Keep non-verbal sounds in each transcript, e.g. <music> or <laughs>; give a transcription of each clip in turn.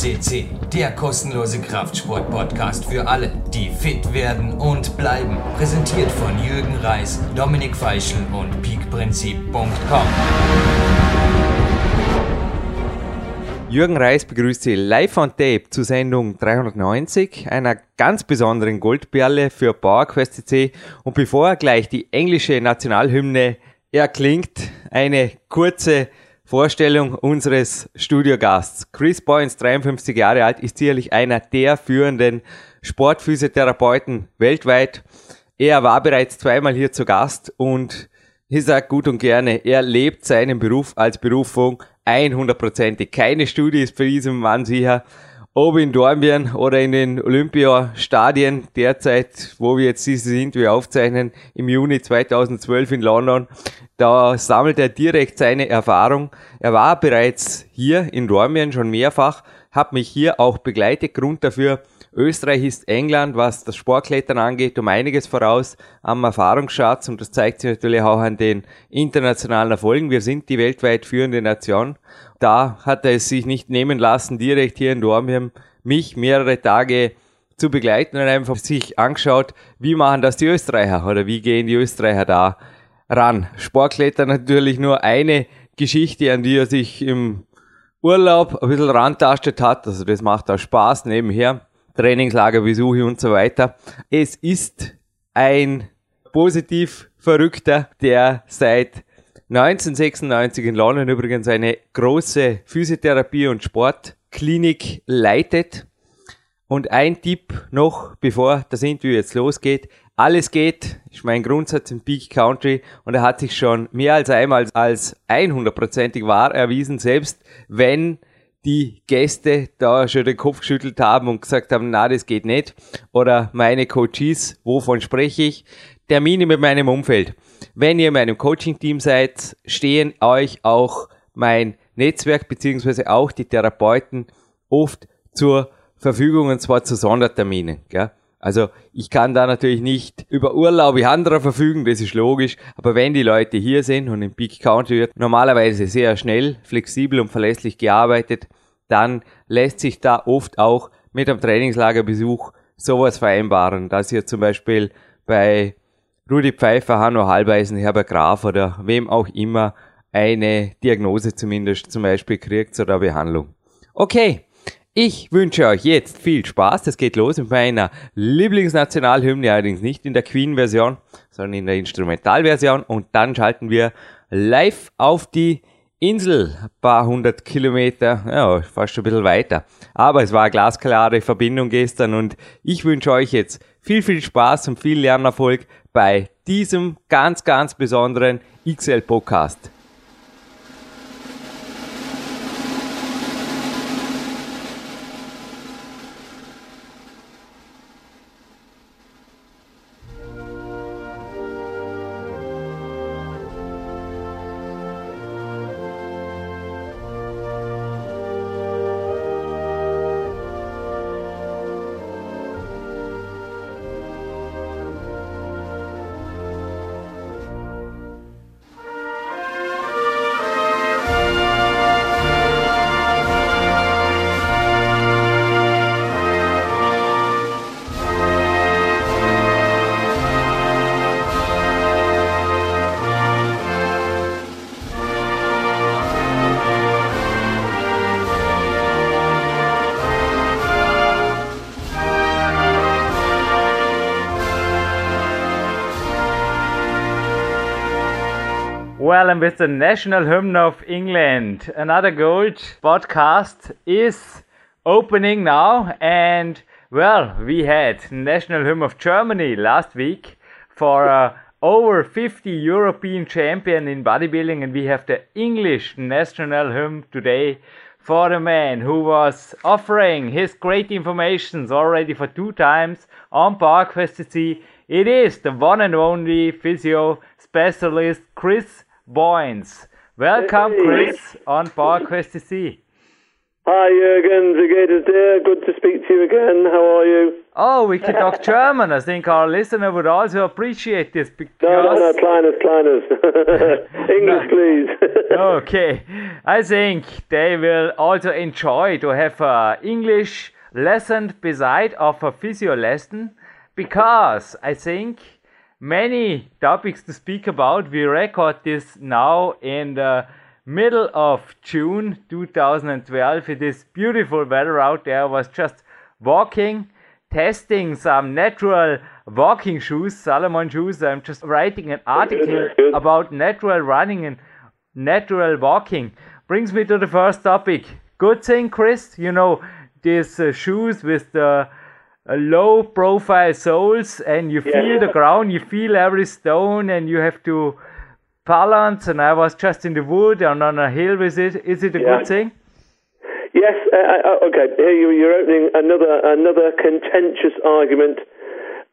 CC, der kostenlose Kraftsport-Podcast für alle, die fit werden und bleiben. Präsentiert von Jürgen Reis, Dominik Feischl und peakprinzip.com. Jürgen Reis begrüßt Sie live on tape zur Sendung 390, einer ganz besonderen Goldperle für PowerQuest CC. Und bevor gleich die englische Nationalhymne erklingt, eine kurze Vorstellung unseres Studiogasts. Chris Boyens, 53 Jahre alt, ist sicherlich einer der führenden Sportphysiotherapeuten weltweit. Er war bereits zweimal hier zu Gast und ich sage gut und gerne, er lebt seinen Beruf als Berufung 100%. Keine Studie ist für diesen Mann sicher ob in Dornbirn oder in den Olympiastadien derzeit, wo wir jetzt sind, wir aufzeichnen im Juni 2012 in London, da sammelt er direkt seine Erfahrung. Er war bereits hier in Dornbirn schon mehrfach, hat mich hier auch begleitet. Grund dafür, Österreich ist England, was das Sportklettern angeht, um einiges voraus am Erfahrungsschatz und das zeigt sich natürlich auch an den internationalen Erfolgen. Wir sind die weltweit führende Nation da hat er es sich nicht nehmen lassen, direkt hier in Dormheim mich mehrere Tage zu begleiten und einfach sich angeschaut, wie machen das die Österreicher oder wie gehen die Österreicher da ran. Sportkletter natürlich nur eine Geschichte, an die er sich im Urlaub ein bisschen rantastet hat. Also das macht auch Spaß nebenher. Trainingslagerbesuche und so weiter. Es ist ein positiv Verrückter, der seit 1996 in London übrigens eine große Physiotherapie- und Sportklinik leitet. Und ein Tipp noch, bevor das Interview jetzt losgeht. Alles geht, ist mein Grundsatz im Peak Country und er hat sich schon mehr als einmal als 100%ig wahr erwiesen, selbst wenn die Gäste da schon den Kopf geschüttelt haben und gesagt haben, na, das geht nicht. Oder meine Coaches, wovon spreche ich? Termine mit meinem Umfeld. Wenn ihr in meinem Coaching-Team seid, stehen euch auch mein Netzwerk beziehungsweise auch die Therapeuten oft zur Verfügung und zwar zu Sonderterminen. Gell? Also ich kann da natürlich nicht über Urlaub wie anderer verfügen, das ist logisch, aber wenn die Leute hier sind und im Peak County wird normalerweise sehr schnell, flexibel und verlässlich gearbeitet, dann lässt sich da oft auch mit einem Trainingslagerbesuch sowas vereinbaren, dass ihr zum Beispiel bei Rudi Pfeiffer, Hanno Halbeisen, Herbert Graf oder wem auch immer eine Diagnose zumindest zum Beispiel kriegt oder Behandlung. Okay, ich wünsche euch jetzt viel Spaß. Das geht los mit meiner Lieblingsnationalhymne, allerdings nicht in der Queen-Version, sondern in der Instrumentalversion. Und dann schalten wir live auf die Insel, ein paar hundert Kilometer, ja, fast ein bisschen weiter. Aber es war eine glasklare Verbindung gestern und ich wünsche euch jetzt viel, viel Spaß und viel Lernerfolg bei diesem ganz, ganz besonderen XL-Podcast. With the national hymn of England, another gold podcast is opening now. And well, we had national hymn of Germany last week for uh, over 50 European champion in bodybuilding, and we have the English national hymn today for the man who was offering his great informations already for two times on PowerQuest It is the one and only physio specialist Chris Boynes. Welcome, hey. Chris, on PowerQuest CC. Hi, Jürgen. Good to speak to you again. How are you? Oh, we can talk German. I think our listener would also appreciate this because. No, <laughs> no, no, Kleiners, Kleiners. English, please. <laughs> okay. I think they will also enjoy to have a English lesson beside of a physio lesson because I think many topics to speak about. We record this now in the middle of June 2012. It is beautiful weather out there. I was just walking, testing some natural walking shoes, Salomon shoes. I'm just writing an article about natural running and natural walking. Brings me to the first topic. Good thing, Chris, you know, these uh, shoes with the low profile soles and you Yeah. feel the ground, you feel every stone and you have to balance and I was just in the wood and on a hill with it. Is it a Yeah. good thing? Yes. Uh, uh, okay. Here you, you're opening another another contentious argument.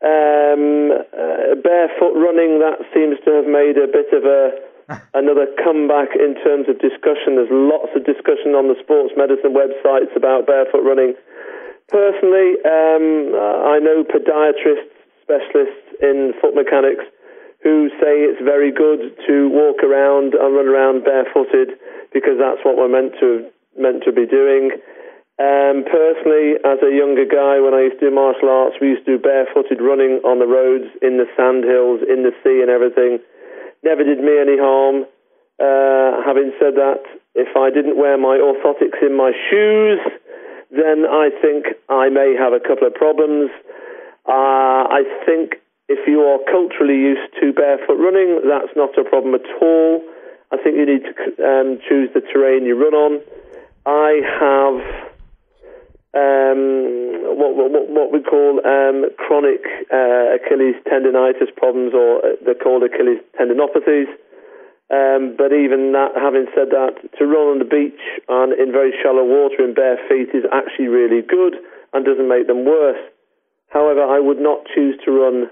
Um, uh, barefoot running that seems to have made a bit of a <laughs> another comeback in terms of discussion. There's lots of discussion on the sports medicine websites about barefoot running. Personally, um, I know podiatrists, specialists in foot mechanics who say it's very good to walk around and run around barefooted because that's what we're meant to meant to be doing. Um, personally, as a younger guy, when I used to do martial arts, we used to do barefooted running on the roads, in the sand hills, in the sea, and everything. Never did me any harm. Uh, having said that, if I didn't wear my orthotics in my shoes, then I think I may have a couple of problems. Uh, I think if you are culturally used to barefoot running, that's not a problem at all. I think you need to um, choose the terrain you run on. I have um, what, what, what we call um, chronic uh, Achilles tendonitis problems, or uh, they're called Achilles tendinopathies. Um, but even that, having said that, to run on the beach and in very shallow water in bare feet is actually really good and doesn't make them worse. However, I would not choose to run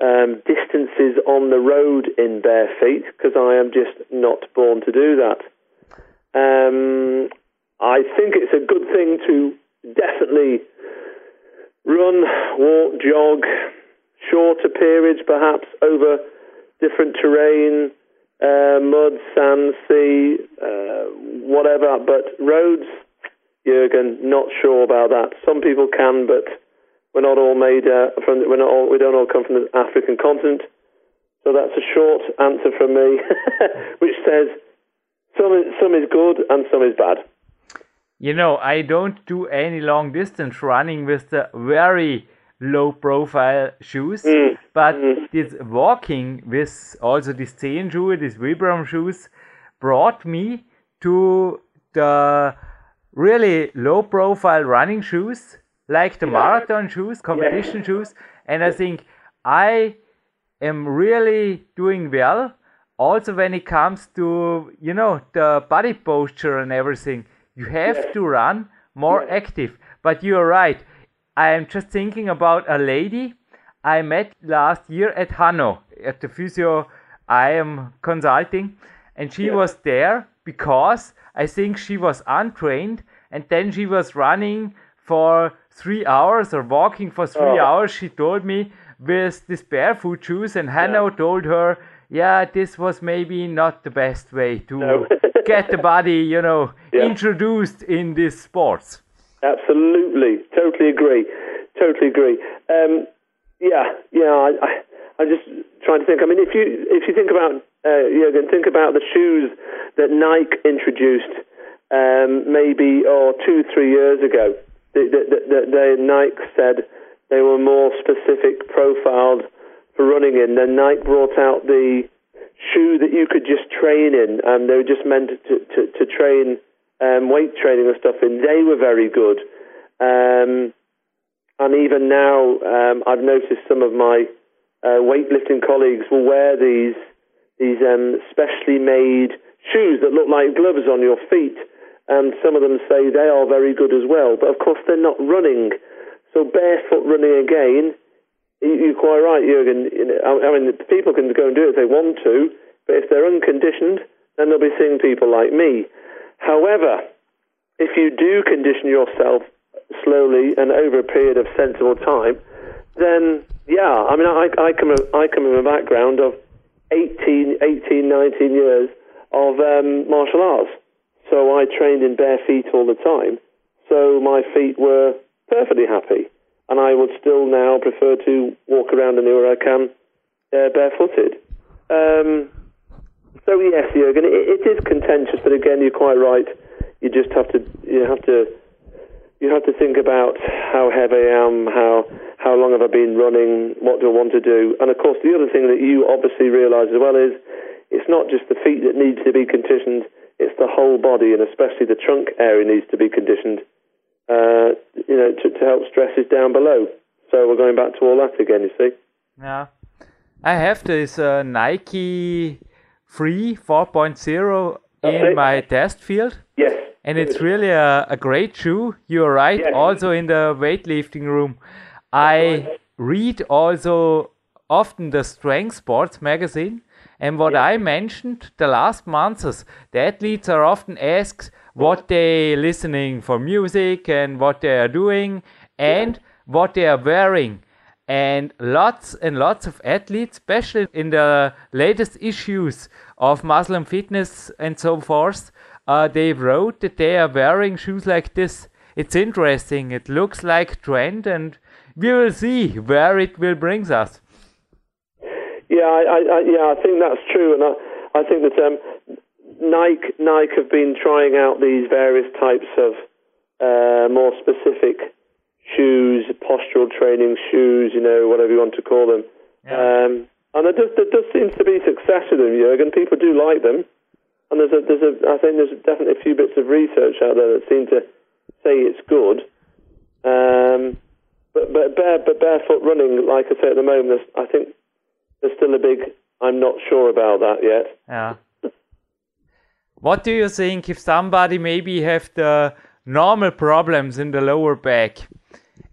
um, distances on the road in bare feet because I am just not born to do that. Um, I think it's a good thing to definitely run, walk, jog, shorter periods perhaps over different terrain, uh, mud, sand, sea, uh, whatever. But roads, Jurgen, not sure about that. Some people can, but we're not all made uh, from. We're not all. We don't all come from the African continent. So that's a short answer from me, <laughs> which says some is, some is good and some is bad. You know, I don't do any long distance running with the very low profile shoes, Mm, but this walking with also this these Zehenschuhe, these Vibram shoes, brought me to the really low profile running shoes, like the marathon shoes, competition shoes, and I think I am really doing well. Also, when it comes to you know the body posture and everything, you have to run more active. But you're right. I am just thinking about a lady I met last year at Hanno at the physio I am consulting, and she was there because I think she was untrained, and then she was running for three hours or walking for three Oh. hours. She told me with these barefoot shoes, and Hanno told her, "Yeah, this was maybe not the best way to No. <laughs> get the body, you know, Yeah. introduced in these sports." Absolutely, totally agree, totally agree. Um, yeah, yeah. I, I'm just trying to think. I mean, if you if you think about uh, Jurgen, think about the shoes that Nike introduced um, maybe or two three years ago. The, the, the, the, Nike said they were more specific profiled for running in. Then Nike brought out the shoe that you could just train in, and they were just meant to to, to train um, weight training and stuff in. They were very good. Um, and even now, um, I've noticed some of my uh, weightlifting colleagues will wear these these um, specially made shoes that look like gloves on your feet, and some of them say they are very good as well. But of course, they're not running. So barefoot running again, you- you're quite right, Jurgen. I mean, people can go and do it if they want to, but if they're unconditioned, then they'll be seeing people like me. However, if you do condition yourself slowly and over a period of sensible time, then yeah, I mean, I, I come I come from a background of 18, 18 19 years of um, martial arts, so I trained in bare feet all the time. So my feet were perfectly happy, and I would still now prefer to walk around anywhere I can uh, barefooted. Um, so yes, Jurgen, it, it is contentious, but again, you're quite right. You just have to you have to you have to think about how heavy I am, how how long have I been running, what do I want to do, and of course the other thing that you obviously realise as well is it's not just the feet that needs to be conditioned; it's the whole body, and especially the trunk area needs to be conditioned. Uh, you know, to, to help stresses down below. So we're going back to all that again. You see. Yeah, I have this uh, Nike Free 4.0 in my test field. Yes. And it's really a, a great shoe. You're right. Yes. Also in the weightlifting room. I read also often the Strength Sports magazine. And what I mentioned the last months, the athletes are often asked what they listening for music and what they are doing and what they are wearing. And lots and lots of athletes, especially in the latest issues of Muscle & Fitness and so forth, uh, they wrote that they are wearing shoes like this. It's interesting. It looks like trend, and we will see where it will brings us. Yeah, I, I, yeah, I think that's true, and I, I think that um, Nike Nike have been trying out these various types of uh, more specific shoes, postural training shoes, you know, whatever you want to call them. Yeah. Um, and there does, there does seem to be success with them, Jurgen. People do like them, and there's a, there's a, I think there's definitely a few bits of research out there that seem to say it's good. Um, but but bare but barefoot running, like I say at the moment, I think there's still a big. I'm not sure about that yet. Yeah. What do you think if somebody maybe have the normal problems in the lower back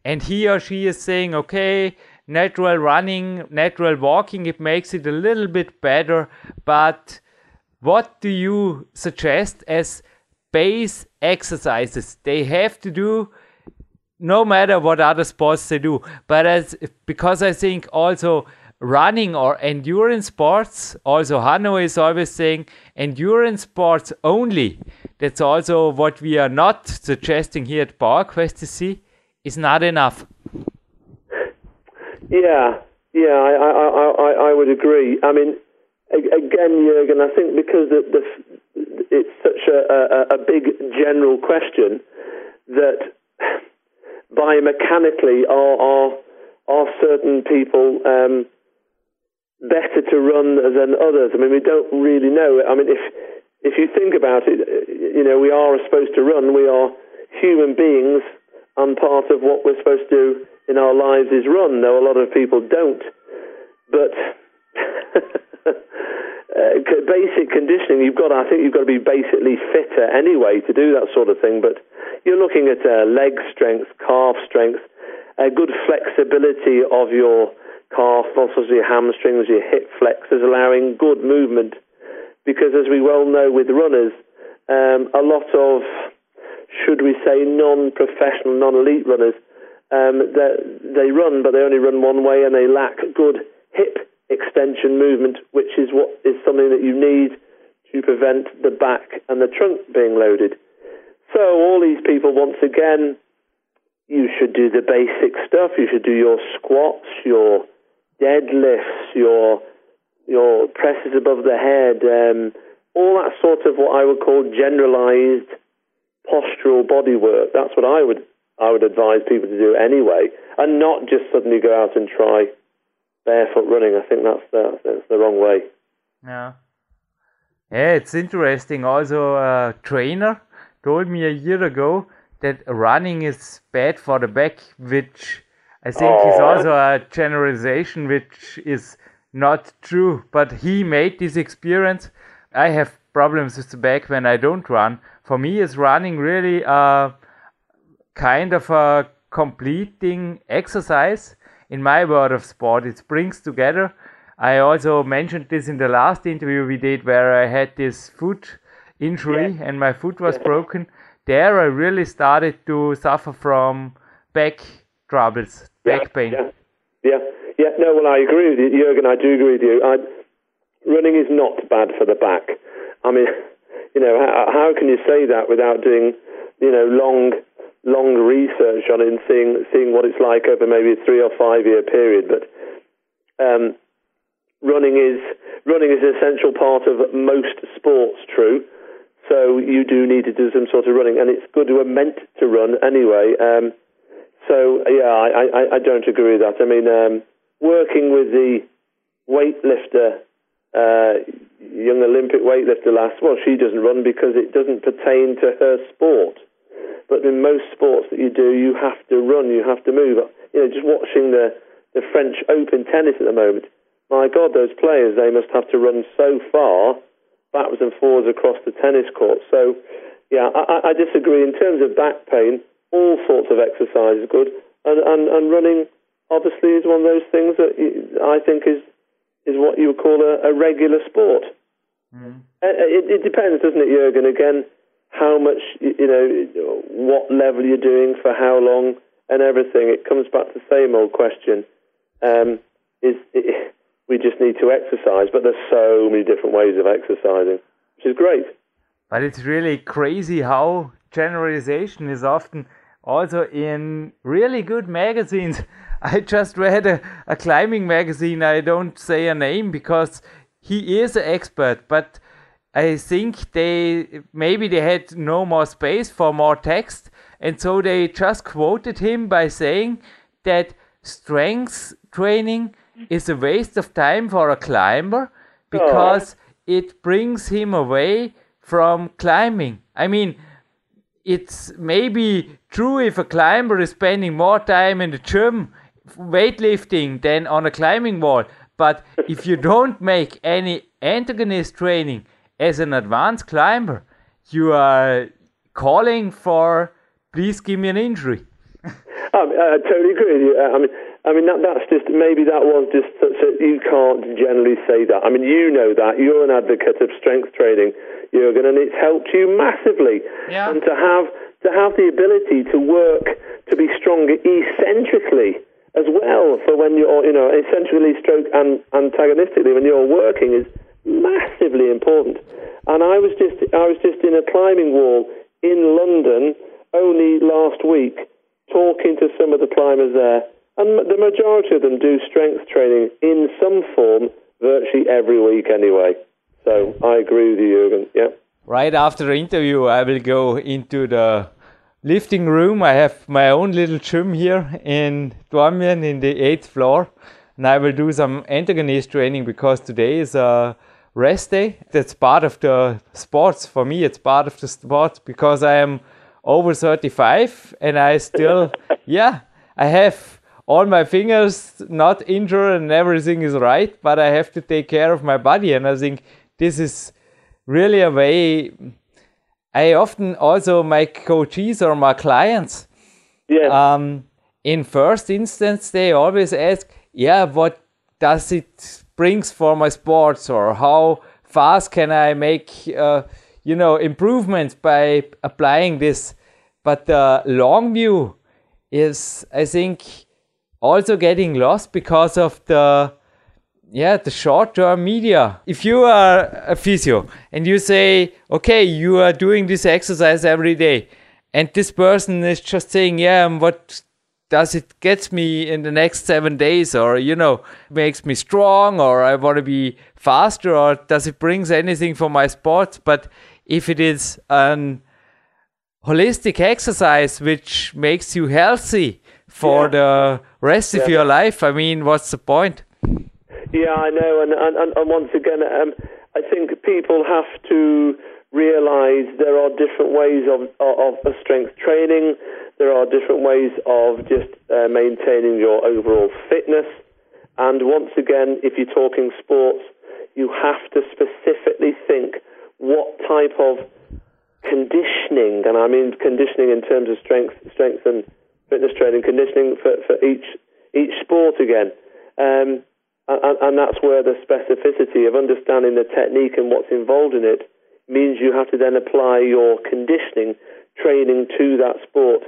and he or she is saying, okay, natural running, natural walking, it makes it a little bit better, but what do you suggest as base exercises? They have to do no matter what other sports they do. But as because i think also running or endurance sports also hanno is always saying endurance sports only. That's also what we are not suggesting here at powerquest see is not enough. Yeah, yeah, I, I, I, I- would agree. I mean, again, Jurgen, I think because it's such a, a, a big general question that biomechanically are are, are certain people um, better to run than others? I mean, we don't really know. I mean, if if you think about it, you know, we are supposed to run. We are human beings, and part of what we're supposed to do in our lives is run. Though a lot of people don't. But <laughs> uh, basic conditioning, you've got. I think you've got to be basically fitter anyway to do that sort of thing. But you're looking at uh, leg strength, calf strength, a good flexibility of your calf muscles, your hamstrings, your hip flexors, allowing good movement. Because as we well know with runners, um, a lot of, should we say, non-professional, non-elite runners, um, they, they run, but they only run one way, and they lack good hip extension movement, which is what is something that you need to prevent the back and the trunk being loaded. So all these people, once again, you should do the basic stuff. You should do your squats, your deadlifts, your your presses above the head, um, all that sort of what I would call generalized postural body work. That's what I would I would advise people to do anyway, and not just suddenly go out and try barefoot running. I think that's the, that's the wrong way. Yeah. Yeah, it's interesting. Also, a trainer told me a year ago that running is bad for the back, which I think is Oh. also a generalization which is not true. But he made this experience. I have problems with the back when I don't run. For me, is running really a kind of a completing exercise in my world of sport. It brings together. I also mentioned this in the last interview we did where I had this foot injury and my foot was broken. there I really started to suffer from back troubles, back yeah, pain. Yeah, yeah, yeah. No, well, I agree with you, Jurgen. I do agree with you. I, running is not bad for the back. I mean, <laughs> you know, how, how can you say that without doing, you know, long, long research on it and seeing seeing what it's like over maybe a three or five year period? But um, running is running is an essential part of most sports. True. So you do need to do some sort of running, and it's good. We're meant to run anyway. Um, so yeah, I, I, I, don't agree with that. I mean, um, working with the weightlifter, uh, young Olympic weightlifter last, well, she doesn't run because it doesn't pertain to her sport. But in most sports that you do, you have to run, you have to move. You know, just watching the the French Open tennis at the moment. My God, those players, they must have to run so far backwards and forwards across the tennis court. So, yeah, I, I disagree. In terms of back pain, all sorts of exercise is good, and, and, and running obviously is one of those things that I think is is what you would call a, a regular sport. Mm. It, it, depends, doesn't it, Jurgen? Again, how much you know, what level you're doing for how long, and everything. It comes back to the same old question: um, is it, <laughs> we just need to exercise, but there's so many different ways of exercising, which is great. But it's really crazy how generalization is often also in really good magazines. <laughs> I just read a, a climbing magazine. I don't say a name because he is an expert, but I think they maybe they had no more space for more text, and so they just quoted him by saying that strength training is a waste of time for a climber because oh. it brings him away from climbing. I mean, it's maybe true if a climber is spending more time in the gym weightlifting than on a climbing wall. But if you don't make any antagonist training as an advanced climber, you are calling for please give me an injury. <laughs> I, mean, I totally agree with you. Uh, I mean, I mean that, that's just maybe that was just so you can't generally say that. I mean, you know that you're an advocate of strength training, Jurgen, and it's helped you massively. Yeah. And to have to have the ability to work to be stronger eccentrically as well for when you're, you know, eccentrically stroke and antagonistically when you're working is massively important. And I was just I was just in a climbing wall in London only last week talking to some of the climbers there, and the majority of them do strength training in some form virtually every week anyway. So I agree with you, Jürgen. Yeah. Right after the interview, I will go into the lifting room. I have my own little gym here in Dornbirn in the eighth floor, and I will do some antagonist training because today is a rest day. That's part of the sports for me. It's part of the sport because I am over 35 and I still, <laughs> yeah, I have all my fingers not injured and everything is right, but I have to take care of my body. And I think this is really a way. I often also my coaches or my clients. Yeah. Um, in first instance, they always ask, "Yeah, what does it for my sports, or how fast can I make?" Uh, you know improvements by applying this but the long view is i think also getting lost because of the yeah the short term media if you are a physio and you say okay you are doing this exercise every day and this person is just saying yeah what does it get me in the next seven days or you know makes me strong or i want to be faster or does it brings anything for my sport but if it is an holistic exercise which makes you healthy for yeah. the rest yeah. of your life, I mean, what's the point? Yeah, I know, and and, and once again, um, I think people have to realize there are different ways of, of, of strength training. There are different ways of just uh, maintaining your overall fitness. And once again, if you're talking sports, you have to specifically think what type of conditioning, and I mean conditioning in terms of strength, strength and fitness training, conditioning for, for each each sport again. Um, and, and, that's where the specificity of understanding the technique and what's involved in it means you have to then apply your conditioning training to that sport.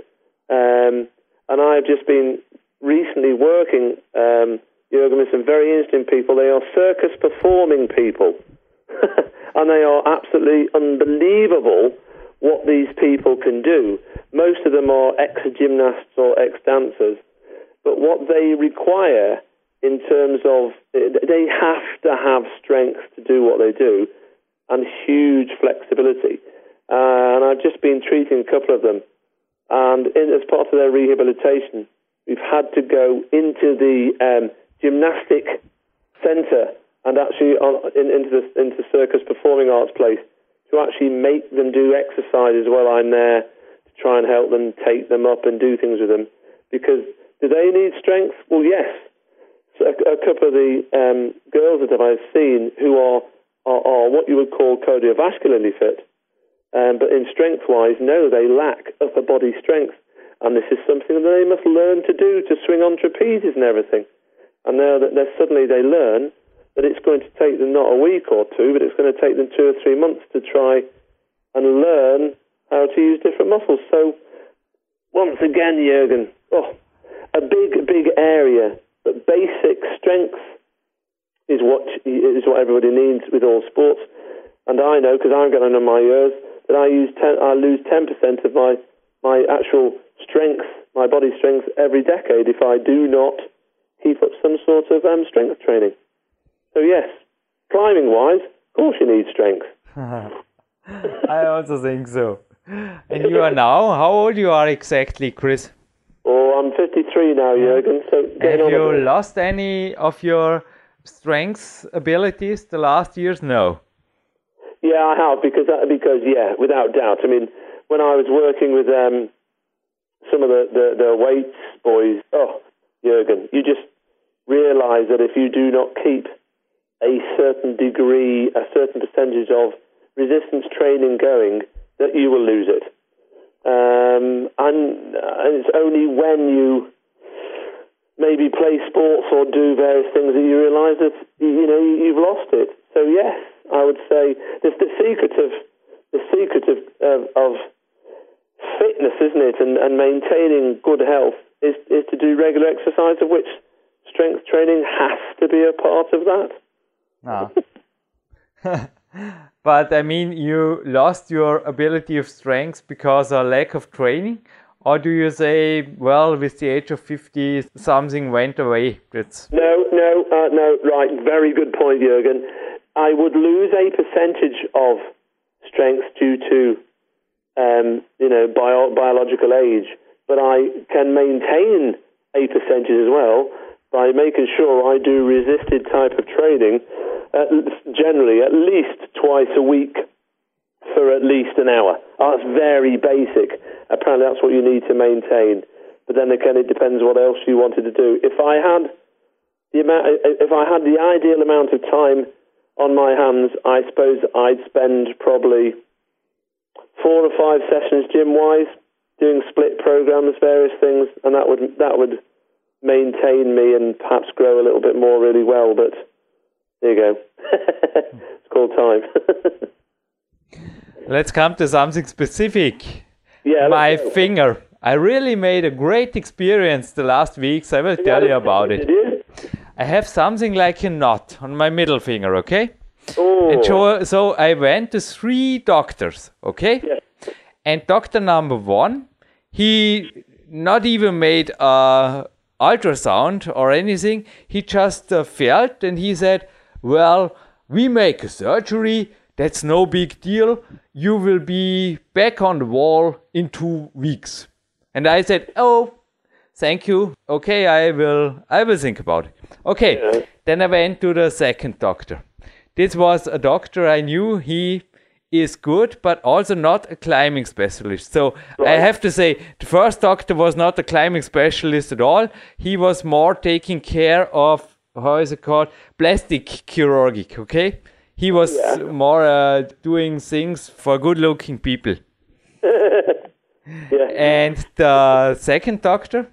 Um, and I've just been recently working, um, Jürgen, with some very interesting people. They are circus performing people. <laughs> and they are absolutely unbelievable what these people can do. Most of them are ex gymnasts or ex dancers, but what they require in terms of they have to have strength to do what they do and huge flexibility. Uh, and I've just been treating a couple of them, and in, as part of their rehabilitation, we've had to go into the um, gymnastic centre and actually on, in, into the into Circus Performing Arts place to actually make them do exercises while I'm there to try and help them take them up and do things with them. Because do they need strength? Well, yes. So a, a couple of the um, girls that I've seen who are, are, are what you would call cardiovascularly fit, um, but in strength-wise, no, they lack upper body strength. And this is something that they must learn to do to swing on trapezes and everything. And now that suddenly they learn that it's going to take them not a week or two, but it's going to take them two or three months to try and learn how to use different muscles. So, once again, Jurgen, oh, a big, big area, but basic strength is what is what everybody needs with all sports. And I know because I'm getting on my years that I use 10, I lose ten percent of my my actual strength, my body strength every decade if I do not keep up some sort of um, strength training. So yes, climbing wise, of course you need strength. <laughs> <laughs> I also think so. And you are now, how old you are exactly, Chris? Oh, I'm 53 now, Jürgen. So have you lost any of your strengths abilities the last years? No. Yeah, I have because uh, because yeah, without doubt. I mean, when I was working with um, some of the, the, the weights boys, oh, Jürgen, you just realise that if you do not keep a certain degree, a certain percentage of resistance training going, that you will lose it. Um, and, and it's only when you maybe play sports or do various things that you realise that you know you've lost it. So yes, I would say the secret of the secret of, of, of fitness, isn't it, and, and maintaining good health is, is to do regular exercise, of which strength training has to be a part of that. No. Ah. <laughs> but I mean, you lost your ability of strength because of lack of training? Or do you say, well, with the age of 50, something went away? It's... No, no, uh, no, right. Very good point, Jürgen. I would lose a percentage of strength due to, um, you know, bio- biological age, but I can maintain a percentage as well by making sure I do resisted type of training, uh, generally at least twice a week for at least an hour. Ah, that's very basic. Apparently, that's what you need to maintain. But then again, it depends what else you wanted to do. If I had the amount, if I had the ideal amount of time on my hands, I suppose I'd spend probably four or five sessions gym wise, doing split programs, various things, and that would that would maintain me and perhaps grow a little bit more really well. But there you go. <laughs> it's called time. <laughs> Let's come to something specific. Yeah, my finger. I really made a great experience the last weeks. I will tell you about it. I have something like a knot on my middle finger, okay? Oh. So I went to three doctors, okay? Yes. And doctor number one, he not even made a ultrasound or anything. He just uh, felt and he said, Well, we make a surgery. That's no big deal. You will be back on the wall in two weeks. And I said, Oh, thank you. Okay, I will I will think about it. Okay. Yeah. Then I went to the second doctor. This was a doctor I knew. He is good, but also not a climbing specialist. So right. I have to say, the first doctor was not a climbing specialist at all. He was more taking care of, how is it called? Plastic chirurgic, okay? He was yeah. more uh, doing things for good looking people. <laughs> yeah. And the second doctor,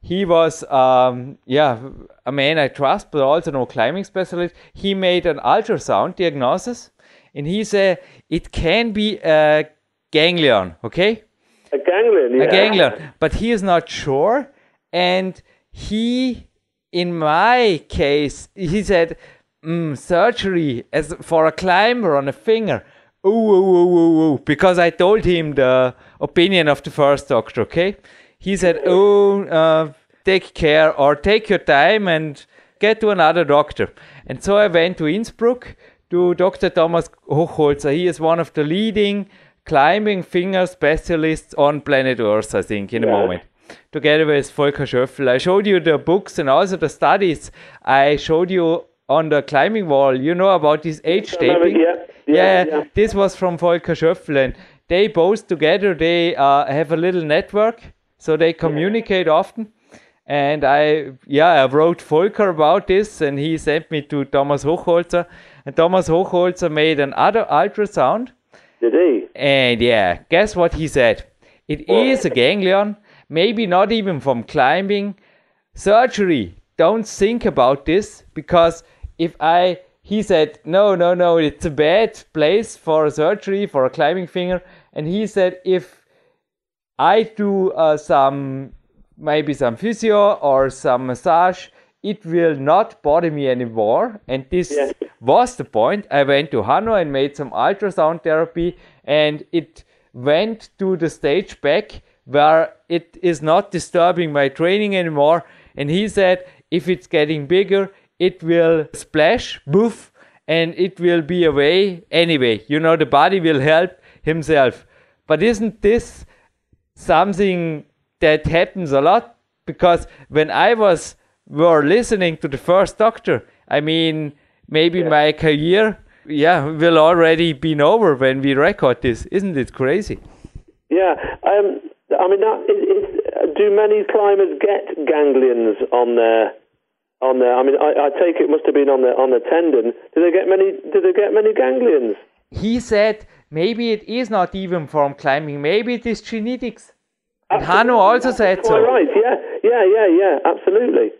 he was, um, yeah, a man I trust, but also no climbing specialist. He made an ultrasound diagnosis and he said it can be a ganglion, okay? A A ganglion, yeah. A ganglion. But he is not sure. And he, in my case, he said, mm, surgery as for a climber on a finger. Ooh, ooh, ooh, ooh, ooh. Because I told him the opinion of the first doctor, okay? He said, oh, uh, take care or take your time and get to another doctor. And so I went to Innsbruck to Dr. Thomas Hochholzer. He is one of the leading climbing finger specialists on planet Earth, I think, in a moment. Together with Volker Schöffel. I showed you the books and also the studies I showed you on the climbing wall. You know about this H-taping? Yeah, yeah, yeah, This was from Volker Schöffel. And they both together, they uh, have a little network. So they communicate often. And I, yeah, I wrote Volker about this, and he sent me to Thomas Hochholzer. And Thomas Hochholzer made another ultrasound. Did he? And yeah, guess what he said? It is a ganglion, maybe not even from climbing. Surgery, don't think about this because if I, he said, no, no, no, it's a bad place for a surgery, for a climbing finger. And he said, if I do uh, some maybe some physio or some massage, it will not bother me anymore. And this Yes. was the point. I went to Hanno and made some ultrasound therapy, and it went to the stage back where it is not disturbing my training anymore. And he said, if it's getting bigger, it will splash, boof, and it will be away anyway. You know, the body will help himself. But isn't this something that happens a lot because when I was were listening to the first doctor, I mean maybe my career yeah will already been over when we record this. Isn't it crazy? Yeah. Um, I mean, that is, do many climbers get ganglions on their on their? I mean, I, I take it must have been on the on the tendon. Do they get many? Do they get many ganglions? He said maybe it is not even from climbing, maybe it is genetics. And Absolutely. Hanno also said so. right. Yeah. Yeah. Yeah. Yeah. Absolutely.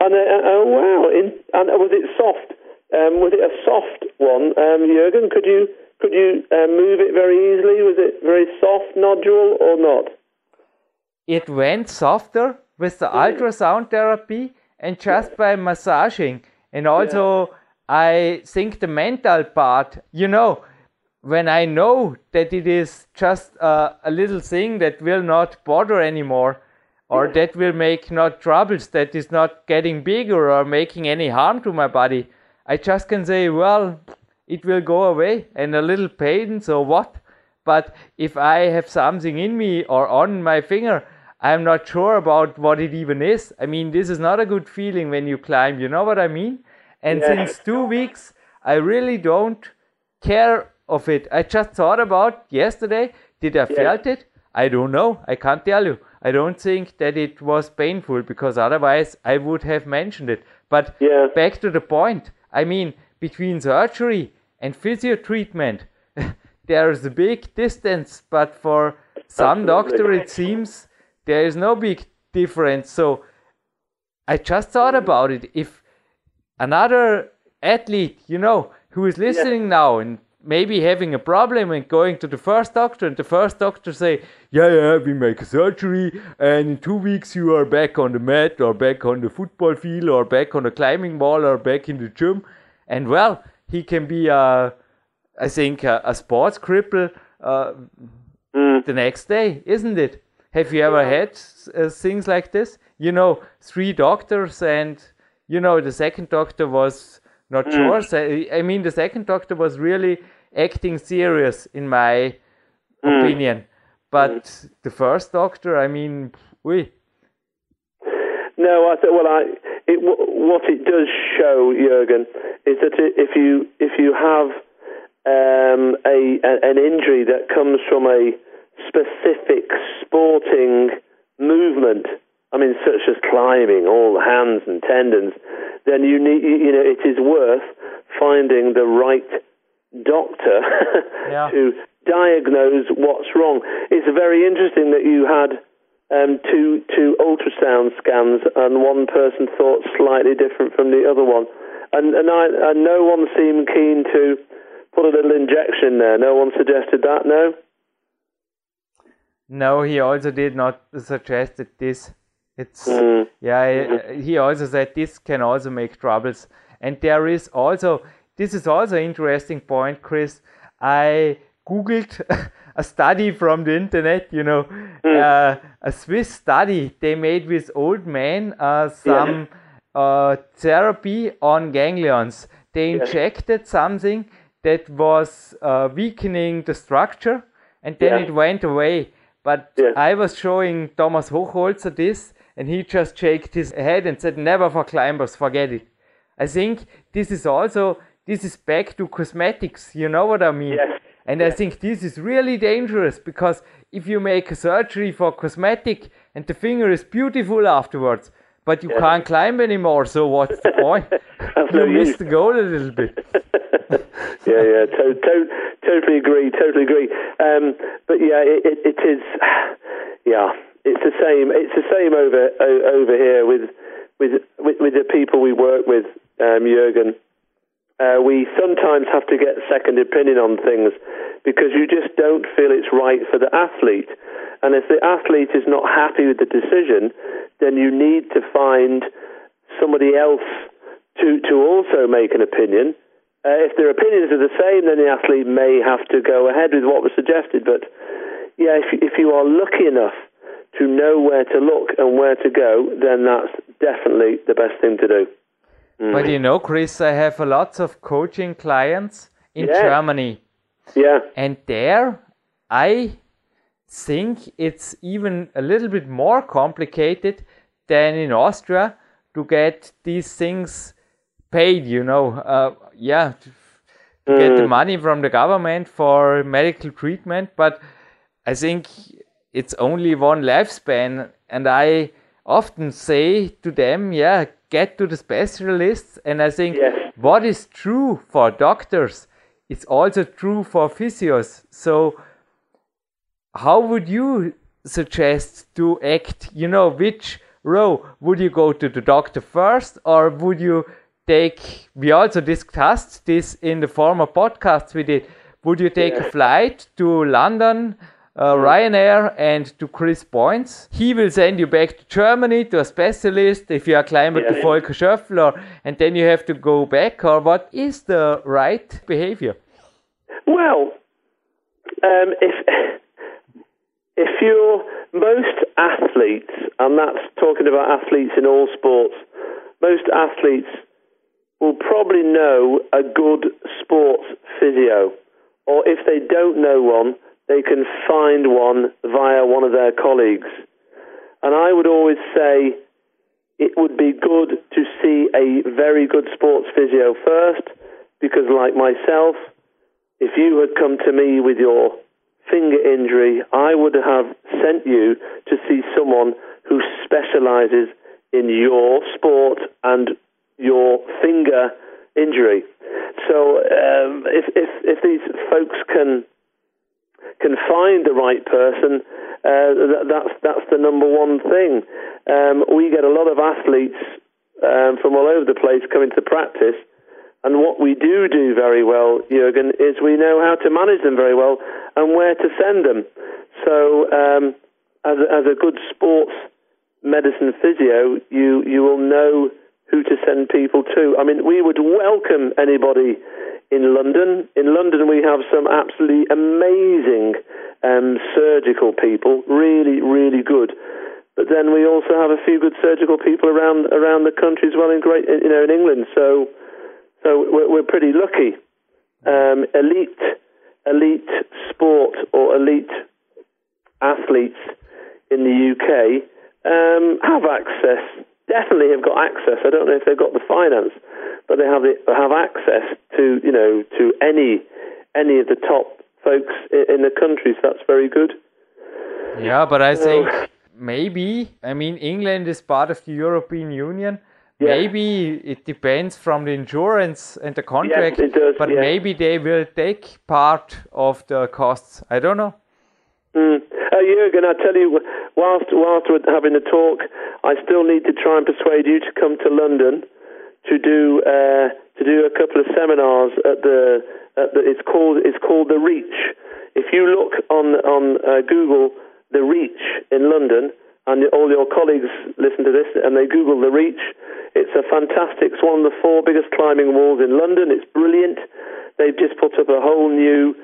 And uh, uh, oh wow! In, and was it soft? Um, was it a soft one, um, Jurgen? Could you could you uh, move it very easily? Was it very soft nodule or not? It went softer with the ultrasound therapy and just by massaging. And also, I think the mental part, you know, when I know that it is just uh, a little thing that will not bother anymore or that will make not troubles, that is not getting bigger or making any harm to my body, I just can say, well, it will go away and a little pain, so what? But if I have something in me or on my finger, I'm not sure about what it even is. I mean, this is not a good feeling when you climb, you know what I mean? And Yeah. since two weeks, I really don't care of it. I just thought about yesterday, did I felt it? I don't know. I can't tell you. I don't think that it was painful because otherwise I would have mentioned it. But Yeah. back to the point. I mean, between surgery and physio treatment, <laughs> there is a big distance, but for some Absolutely. doctor it seems there is no big difference. So I just thought about it. If another athlete, you know, who is listening now and maybe having a problem and going to the first doctor and the first doctor say, yeah, yeah, we make a surgery and in two weeks you are back on the mat or back on the football field or back on the climbing wall or back in the gym. And well, he can be a, I think, a, a sports cripple uh, the next day, isn't it? Have you ever had uh, things like this? You know, three doctors, and you know, the second doctor was not sure. So, I mean, the second doctor was really acting serious, in my opinion. But the first doctor, I mean, we. No, I th- well, I it, w- what it does show, Jurgen, is that if you if you have um, a an injury that comes from a specific sporting movement, I mean, such as climbing, all the hands and tendons, then you need you know it is worth finding the right doctor <laughs> Yeah. to diagnose what's wrong. It's very interesting that you had um, two two ultrasound scans, and one person thought slightly different from the other one, and and, I, and no one seemed keen to put a little injection there. No one suggested that. No. No, he also did not suggest that this. It's mm. yeah. He also said this can also make troubles, and there is also this is also interesting point, Chris. I googled <laughs> a study from the internet. You know, mm. uh, a Swiss study they made with old men. Uh, some yeah. uh, therapy on ganglions. They injected yeah. something that was uh, weakening the structure, and then yeah. it went away but yeah. I was showing Thomas Hochholzer this, and he just shaked his head and said, "Never for climbers, forget it." I think this is also this is back to cosmetics. You know what I mean? Yes. And yes. I think this is really dangerous because if you make a surgery for cosmetic and the finger is beautiful afterwards, but you yes. can't climb anymore, so what's the <laughs> point? you missed the goal a little bit. <laughs> yeah, yeah, to, to, totally agree, totally agree. Um, but yeah, it, it, it is. <sighs> Yeah, it's the same. It's the same over over here with with with, with the people we work with, um, Jurgen. Uh, we sometimes have to get second opinion on things because you just don't feel it's right for the athlete. And if the athlete is not happy with the decision, then you need to find somebody else to, to also make an opinion uh, if their opinions are the same, then the athlete may have to go ahead with what was suggested. But yeah, if, if you are lucky enough to know where to look and where to go, then that's definitely the best thing to do. Mm. But you know, Chris, I have a lots of coaching clients in yeah. Germany. Yeah. And there, I think it's even a little bit more complicated than in Austria to get these things paid, you know. Uh, yeah, to, mm. get the mm. money from the government for medical treatment, but I think it's only one lifespan, and I often say to them, yeah, get to the specialists, and I think yes. what is true for doctors is also true for physios. So, how would you suggest to act? You know, which row would you go to the doctor first, or would you take, we also discussed this in the former podcast we did. Would you take yeah. a flight to London, uh, Ryanair, and to Chris Boynes? He will send you back to Germany to a specialist if you are climbing yeah. to Volker Schöffl, and then you have to go back, or what is the right behavior? Well, um, if if you're most athletes, and that's talking about athletes in all sports, most athletes will probably know a good sports physio, or if they don't know one, they can find one via one of their colleagues. And I would always say it would be good to see a very good sports physio first, because, like myself, if you had come to me with your finger injury, I would have sent you to see someone who specializes in your sport and your finger injury. So um, if, if, if these folks can can find the right person, uh, that's that's the number one thing. Um, we get a lot of athletes um, from all over the place coming to practice, and what we do do very well, Jurgen, is we know how to manage them very well and where to send them. So um, as as a good sports medicine physio, you you will know who to send people to. I mean, we would welcome anybody in London. In London, we have some absolutely amazing um, surgical people, really, really good. But then we also have a few good surgical people around around the country as well in great, you know, in England. So, so we're, we're pretty lucky. Um, elite, elite sport or elite athletes in the UK um, have access definitely have got access. I don't know if they've got the finance, but they have the, have access to you know to any any of the top folks in, the country. So that's very good. Yeah, but I think maybe I mean England is part of the European Union. Yeah. Maybe it depends from the insurance and the contract, yes, does, but maybe they will take part of the costs. I don't know. Mm. Jurgen, I tell you, whilst whilst we're having the talk, I still need to try and persuade you to come to London to do uh, to do a couple of seminars at the, at the it's called it's called the Reach. If you look on on uh, Google the Reach in London, and all your colleagues listen to this and they Google the Reach. It's a fantastic. It's one of the four biggest climbing walls in London. It's brilliant. They've just put up a whole new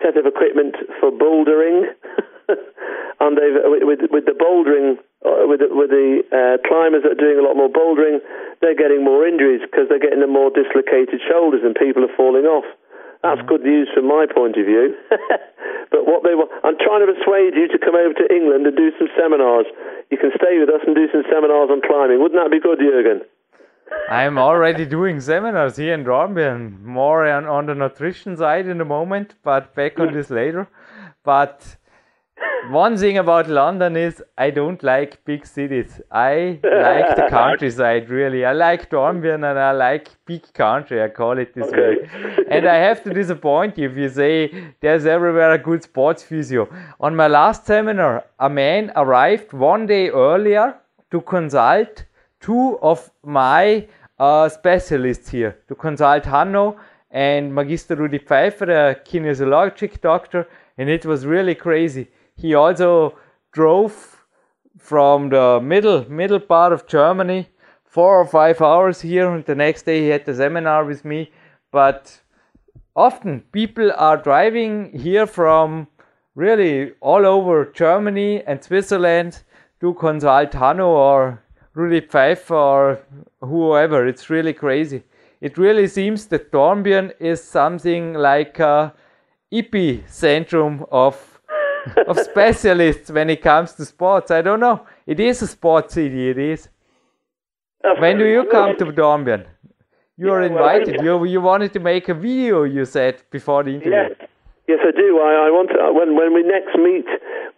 set of equipment for bouldering, <laughs> <laughs> and they've with with the bouldering uh, with the, with the uh, climbers that are doing a lot more bouldering, they're getting more injuries because they're getting the more dislocated shoulders and people are falling off. That's good news from my point of view. <laughs> but what they want, I'm trying to persuade you to come over to England and do some seminars. You can stay with us and do some seminars on climbing. Wouldn't that be good, Jürgen? I'm already doing seminars here in Dornbirn, more on, on the nutrition side in the moment, but back on this later. But one thing about London is I don't like big cities. I like the <laughs> countryside really. I like Dornbirn and I like big country. I call it this Okay. way. And I have to disappoint you if you say there's everywhere a good sports physio. On my last seminar, a man arrived one day earlier to consult two of my uh, specialists here, to consult Hanno and Magister Rudi Pfeiffer, a kinesiologic doctor, and it was really crazy. He also drove from the middle middle part of Germany, four or five hours here, and the next day he had the seminar with me. But often people are driving here from really all over Germany and Switzerland to consult Hanno or Rudi Pfeiffer or whoever. It's really crazy. It really seems that Dornbirn is something like a epicentrum of of specialists when it comes to sports. I don't know. It is a sports city. It is. When do you come to Dornbirn? You are Yeah, well, invited. You you wanted to make a video. You said before the interview. Yes, yes, I do. I, I want to, when when we next meet,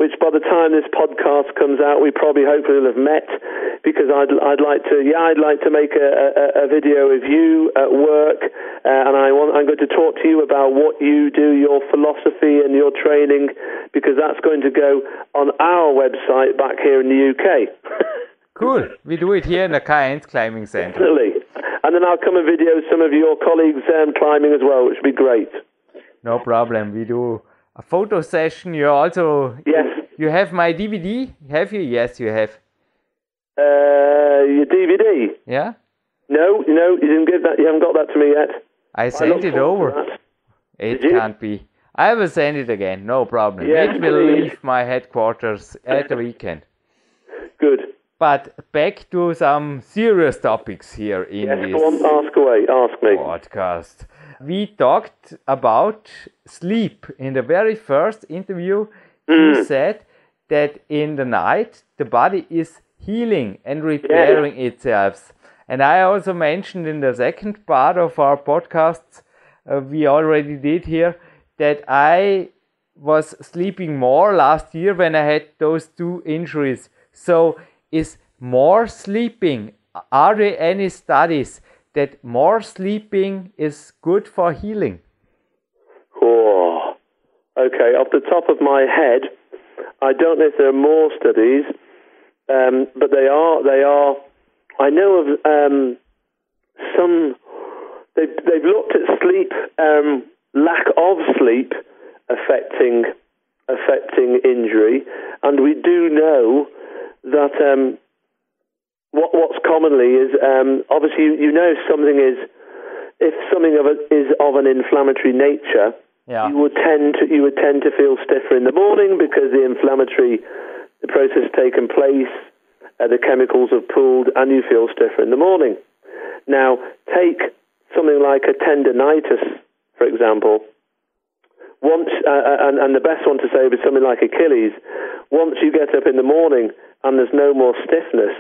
which by the time this podcast comes out, we probably hopefully will have met, because I'd I'd like to yeah I'd like to make a, a, a video of you at work, uh, and I want I'm going to talk to you about what you do, your philosophy and your training, because that's going to go on our website back here in the UK. <laughs> Cool. We do it here in the Cairns Climbing Center. Definitely. And then I'll come and video some of your colleagues um, climbing as well, which would be great. No problem. We do a photo session. You also Yes. you have my DVD. Have you? Yes, you have. Uh, your DVD? Yeah. No, no, you didn't give that. You haven't got that to me yet. I I sent look it over. It Did you? can't be. I will send it again. No problem. Yes, it will please. leave my headquarters at the weekend. Good. But back to some serious topics here in Yes, this on, ask away. Ask me. podcast. We talked about sleep in the very first interview. Mm. You said that in the night the body is healing and repairing itself. And I also mentioned in the second part of our podcast, uh, we already did here, that I was sleeping more last year when I had those two injuries. So, is more sleeping, are there any studies that more sleeping is good for healing? Oh. Okay, off the top of my head, I don't know if there are more studies, um, but they are. They are. I know of um, some. They've, they've looked at sleep, um, lack of sleep affecting affecting injury, and we do know that um, what what's commonly is um, obviously you, you know something is if something of a, is of an inflammatory nature, Yeah. you would tend to you would tend to feel stiffer in the morning because the inflammatory the process has taken place, uh, the chemicals have pooled, and you feel stiffer in the morning. Now, take something like a tendonitis, for example. Once, uh, and, and the best one to say is something like Achilles. Once you get up in the morning and there's no more stiffness,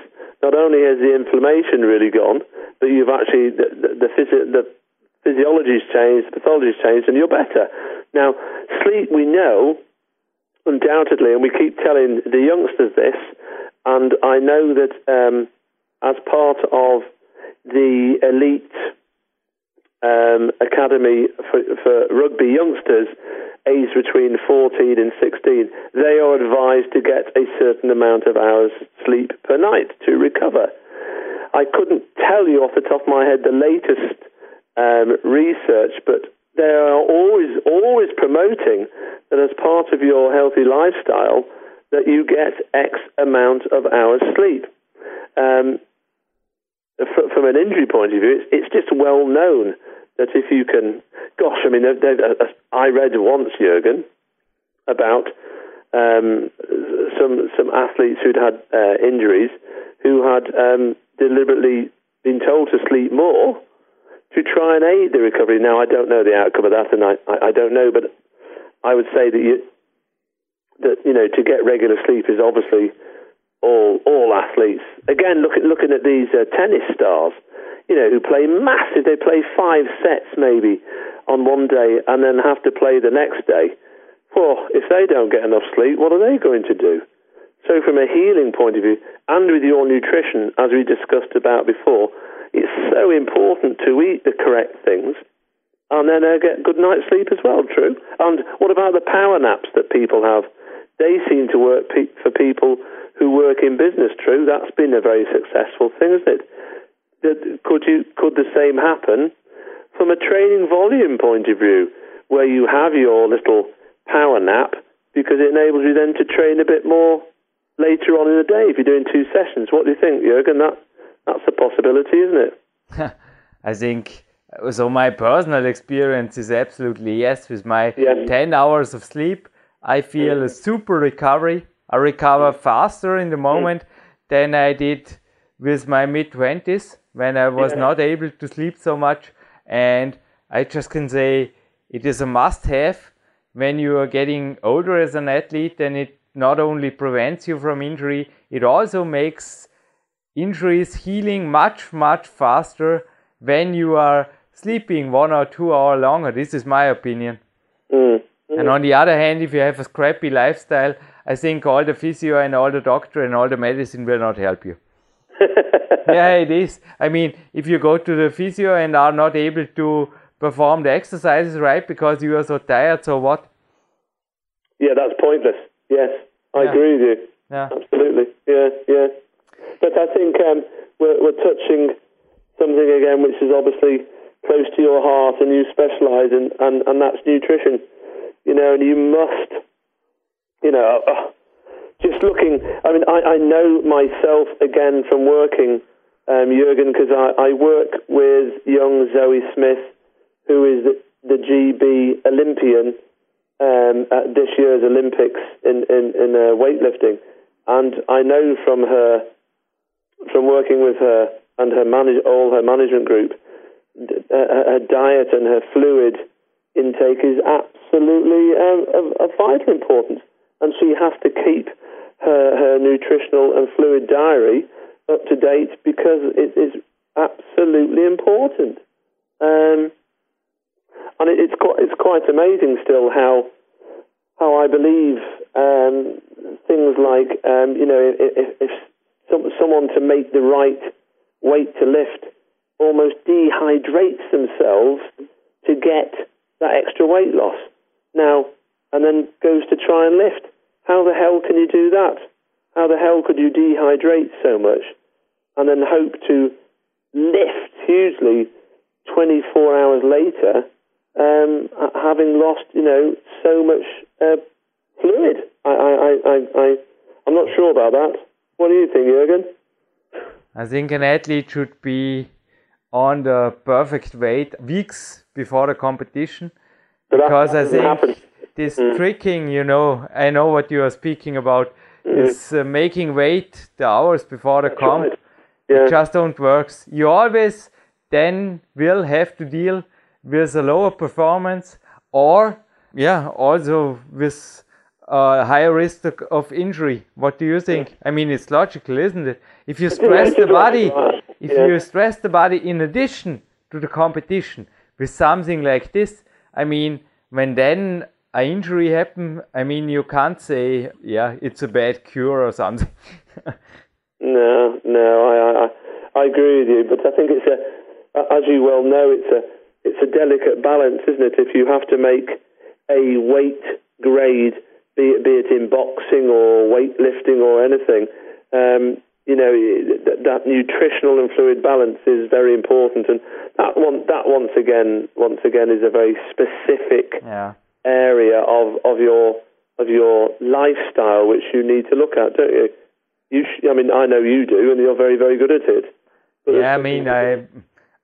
not only has the inflammation really gone, but you've actually the the, the, physi- the physiology's changed, the pathology's changed, and you're better. Now, sleep we know undoubtedly, and we keep telling the youngsters this, and I know that um, as part of the elite um, academy for, for rugby youngsters, aged between 14 and 16, they are advised to get a certain amount of hours sleep per night to recover. I couldn't tell you off the top of my head the latest um, research, but they are always always promoting that as part of your healthy lifestyle, that you get X amount of hours sleep. Um, from an injury point of view, it's, it's just well known that if you can, gosh, I mean, they've, they've, uh, I read once, Jurgen, about um, some some athletes who'd had uh, injuries who had um, deliberately been told to sleep more to try and aid the recovery. Now, I don't know the outcome of that, and I, I, I don't know, but I would say that you that you know to get regular sleep is obviously all all athletes. Again, look at, looking at these uh, tennis stars, you know, who play massive. They play five sets maybe on one day, and then have to play the next day. Well, if they don't get enough sleep, what are they going to do? So, from a healing point of view, and with your nutrition, as we discussed about before, it's so important to eat the correct things and then uh, get good night's sleep as well, true. And what about the power naps that people have? They seem to work pe- for people who work in business, true. That's been a very successful thing, isn't it? Could, you, could the same happen from a training volume point of view, where you have your little power nap because it enables you then to train a bit more later on in the day if you're doing two sessions? What do you think, Jürgen? That that's a possibility, isn't it? <laughs> I think uh, so. My personal experience is absolutely yes. With my yes. ten hours of sleep, I feel a super recovery. I recover faster in the moment than I did with my mid twenties when I was yeah. not able to sleep so much. And I just can say it is a must-have when you are getting older as an athlete, and it not only prevents you from injury, it also makes injuries healing much, much faster when you are sleeping one or two hours longer. This is my opinion. Mm. Mm. And on the other hand, if you have a scrappy lifestyle, I think all the physio and all the doctor and all the medicine will not help you. <laughs> yeah, it is. I mean, if you go to the physio and are not able to perform the exercises right because you are so tired, so what? Yeah, that's pointless. Yes, I yeah. agree with you. Yeah. Absolutely. Yeah, yeah. But I think um, we're, we're touching something again which is obviously close to your heart and you specialise in, and, and that's nutrition. You know, and you must, you know, <sighs> just looking, I mean, I, I know myself again from working, um, Jurgen, because I, I work with young Zoe Smith, who is the, the GB Olympian um, at this year's Olympics in in, in uh, weightlifting, and I know from her, from working with her and her manage all her management group, uh, her diet and her fluid intake is absolutely um, of, of vital importance, and she has to keep her her nutritional and fluid diary up to date because it is absolutely important. Um, and it, it's quite it's quite amazing still how how I believe um, things like um, you know if, if some, someone to make the right weight to lift almost dehydrates themselves to get that extra weight loss now and then goes to try and lift. How the hell can you do that? How the hell could you dehydrate so much and then hope to lift hugely 24 hours later um, having lost, you know, so much uh, fluid. I, I, I, I, I'm not sure about that. What do you think, Jürgen? I think an athlete should be on the perfect weight weeks before the competition because I think. This mm. tricking, you know, I know what you are speaking about, mm. is uh, making wait the hours before the That's comp. Right. Yeah. It just don't works. You always then will have to deal with a lower performance or yeah also with a higher risk of injury what do you think i mean it's logical isn't it if you stress the body if you stress the body in addition to the competition with something like this i mean when then an injury happen i mean you can't say yeah it's a bad cure or something no no I, I i agree with you but i think it's a as you well know it's a it's a delicate balance, isn't it? If you have to make a weight grade, be it, be it in boxing or weightlifting or anything, um, you know that, that, nutritional and fluid balance is very important, and that one that once again once again is a very specific yeah. Area of, of your of your lifestyle which you need to look at, don't you? You, sh- I mean, I know you do, and you're very, very good at it. But yeah, I mean, I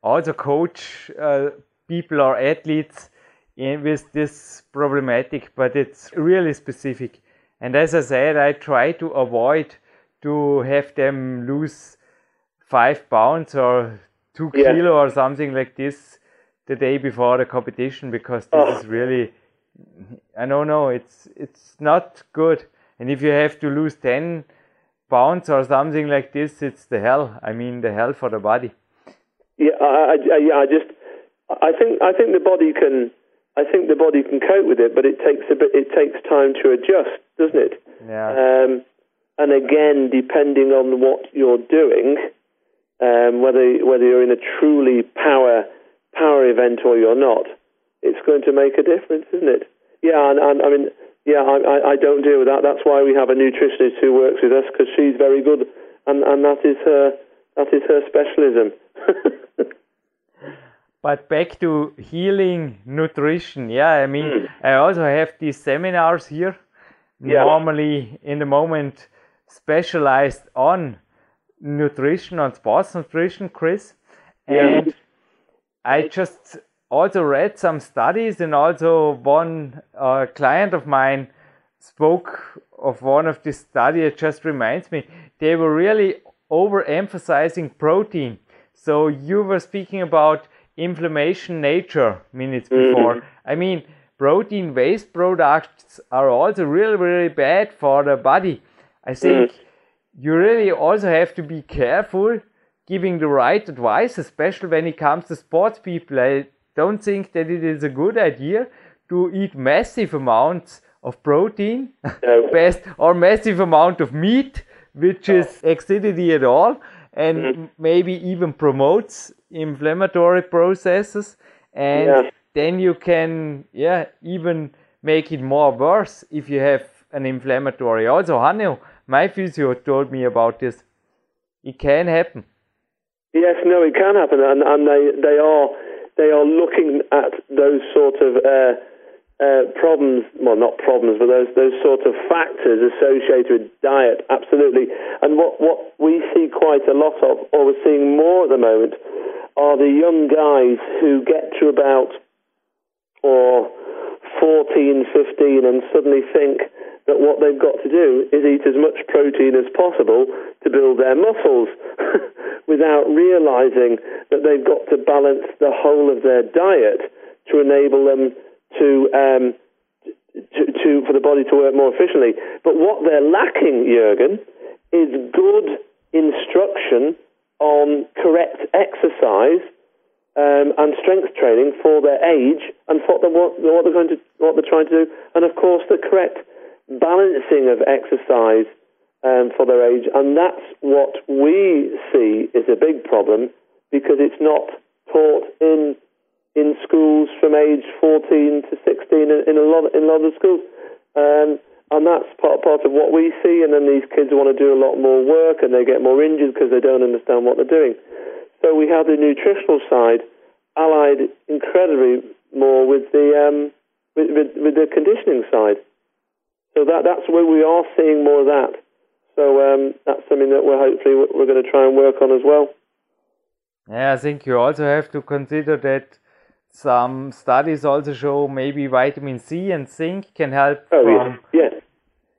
also coach uh, people or athletes in, with this problematic, but it's really specific. And as I said, I try to avoid to have them lose five pounds or two yeah. kilo or something like this the day before the competition because this oh. is really I don't know it's it's not good. And if you have to lose 10 pounds or something like this it's the hell. I mean the hell for the body. Yeah I, I, yeah I just I think I think the body can I think the body can cope with it but it takes a bit it takes time to adjust doesn't it? Yeah. Um, and again depending on what you're doing um, whether whether you're in a truly power power event or you're not, it's going to make a difference, isn't it? Yeah, and, and I mean, yeah, I, I, don't deal with that. That's why we have a nutritionist who works with us because she's very good, and, and that is her that is her specialism. <laughs> but back to healing nutrition. Yeah, I mean, mm. I also have these seminars here. Yeah. Normally, in the moment, specialized on nutrition, on sports nutrition, Chris. And yeah. I just also read some studies, and also one uh, client of mine spoke of one of these studies. It just reminds me they were really overemphasizing protein. So you were speaking about inflammation nature minutes mm-hmm. before. Mm-hmm. I mean, protein waste products are also really, really bad for the body. I think mm-hmm you really also have to be careful giving the right advice, especially when it comes to sports people. I don't think that it is a good idea to eat massive amounts of protein, no. <laughs> best or massive amount of meat, which no. is acidity at all, and mm-hmm. maybe even promotes inflammatory processes. And yeah. then you can, yeah, even make it more worse if you have an inflammatory. Also, Hanno, my physio told me about this. It can happen. Yes, no, it can happen, and, and they they are they are looking at those sort of uh, uh, problems. Well, not problems, but those those sort of factors associated with diet. Absolutely, and what what we see quite a lot of, or we're seeing more at the moment, are the young guys who get to about or 14, 15, and suddenly think that what they've got to do is eat as much protein as possible to build their muscles <laughs> without realizing that they've got to balance the whole of their diet to enable them to, um, to, to for the body to work more efficiently. But what they're lacking, Jurgen, is good instruction on correct exercise um, and strength training for their age and for what, what they're going to what they're trying to do, and of course the correct balancing of exercise um, for their age, and that's what we see is a big problem because it's not taught in in schools from age 14 to 16 in, in a lot in a lot of schools, um, and that's part part of what we see. And then these kids want to do a lot more work, and they get more injured because they don't understand what they're doing. So we have the nutritional side allied incredibly more with the um, with, with, with the conditioning side. So that that's where we are seeing more of that. So um, that's something that we're hopefully we're going to try and work on as well. Yeah, I think you also have to consider that some studies also show maybe vitamin C and zinc can help oh, from yes.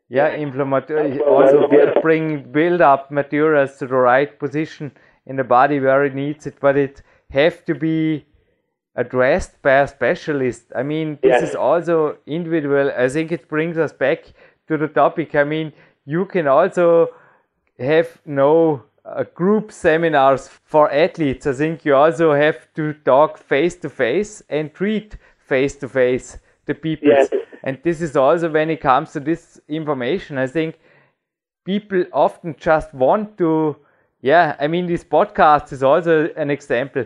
yeah, inflammatory also bring build up materials to the right position in the body where it needs it, but it have to be addressed by a specialist. I mean, this yes. is also individual. I think it brings us back to the topic. I mean, you can also have no uh, group seminars for athletes. I think you also have to talk face to face and treat face to face the people. Yes. And this is also when it comes to this information. I think people often just want to, yeah, I mean, this podcast is also an example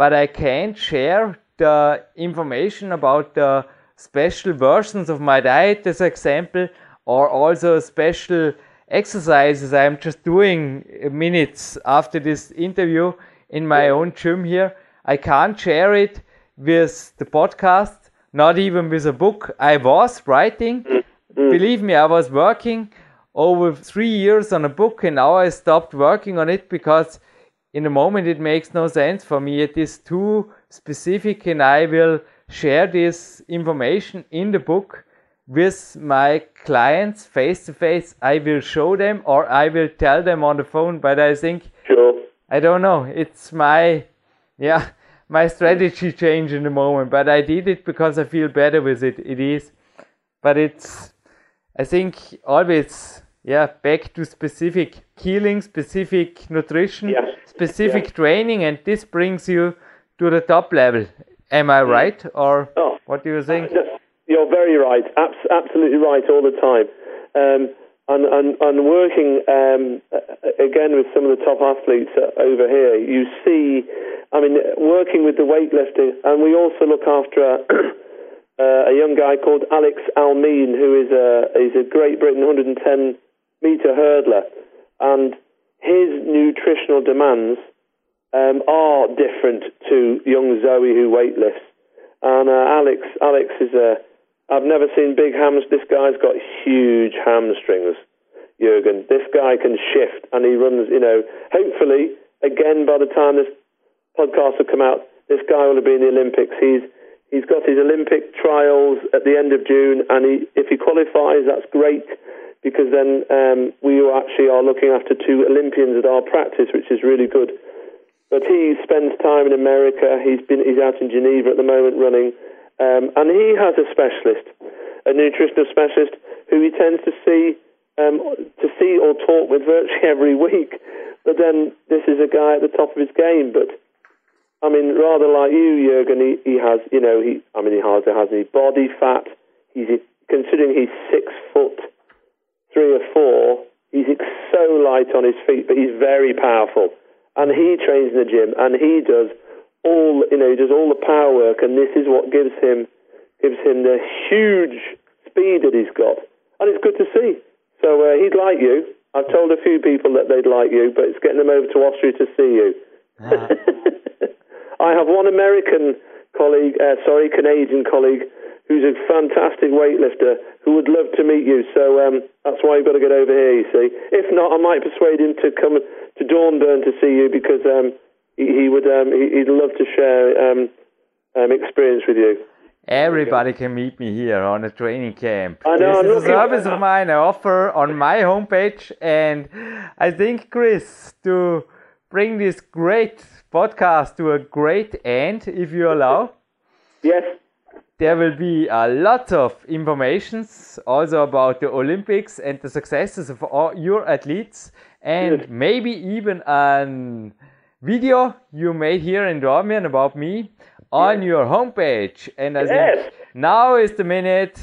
but I can't share the information about the special versions of my diet as example or also special exercises I'm just doing minutes after this interview in my own gym here. I can't share it with the podcast, not even with a book I was writing, believe me, I was working over three years on a book, and now I stopped working on it because in the moment it makes no sense for me. It is too specific, and I will share this information in the book with my clients face to face. I will show them or I will tell them on the phone, but I think Sure. I don't know. It's my yeah, my strategy change in the moment, but I did it because I feel better with it. It is. But it's I think always yeah, back to specific healing, specific nutrition, specific training and this brings you to the top level. Am I right or Oh. what do you think? You're very right. Abs- absolutely right all the time. Um, and, and, and working um, again with some of the top athletes uh, over here, you see, I mean, working with the weightlifting, and we also look after a, <clears throat> uh, a young guy called Alex Al-Ameen, who is a, is a Great Britain 110 meter hurdler, and his nutritional demands um, are different to young Zoe who weightlifts. And uh, Alex, Alex is a. I've never seen big hams. This guy's got huge hamstrings, Jurgen. This guy can shift, and he runs. You know, hopefully, again by the time this podcast will come out, this guy will have been in the Olympics. He's he's got his Olympic trials at the end of June, and he, if he qualifies, that's great because then um, we actually are looking after two Olympians at our practice, which is really good. But he spends time in America. He's been he's out in Geneva at the moment running, um, and he has a specialist, a nutritional specialist who he tends to see um, to see or talk with virtually <laughs> every week. But then this is a guy at the top of his game. But I mean, rather like you, Jurgen, he, he has you know he I mean he hardly has any body fat. He's considering he's six foot three or four. He's so light on his feet, but he's very powerful. And he trains in the gym and he does all you know he does all the power work and this is what gives him gives him the huge speed that he's got. And it's good to see. So uh, he'd like you. I've told a few people that they'd like you but it's getting them over to Austria to see you. <laughs> I have one American colleague uh, sorry Canadian colleague who's a fantastic weightlifter who would love to meet you. So um, that's why you've got to get over here, you see. If not, I might persuade him to come to Dornbirn to see you because um, he, he would um, he, would love to share um, um, experience with you. Everybody can meet me here on a training camp. I know, I'm this is a service of mine I offer on my homepage, and I think, Chris, to bring this great podcast to a great end, if you allow. Yes. There will be a lot of informations also about the Olympics and the successes of all your athletes, and Good. maybe even a video you made here in Dornbirn about me on your homepage. And I Yes. think now is the minute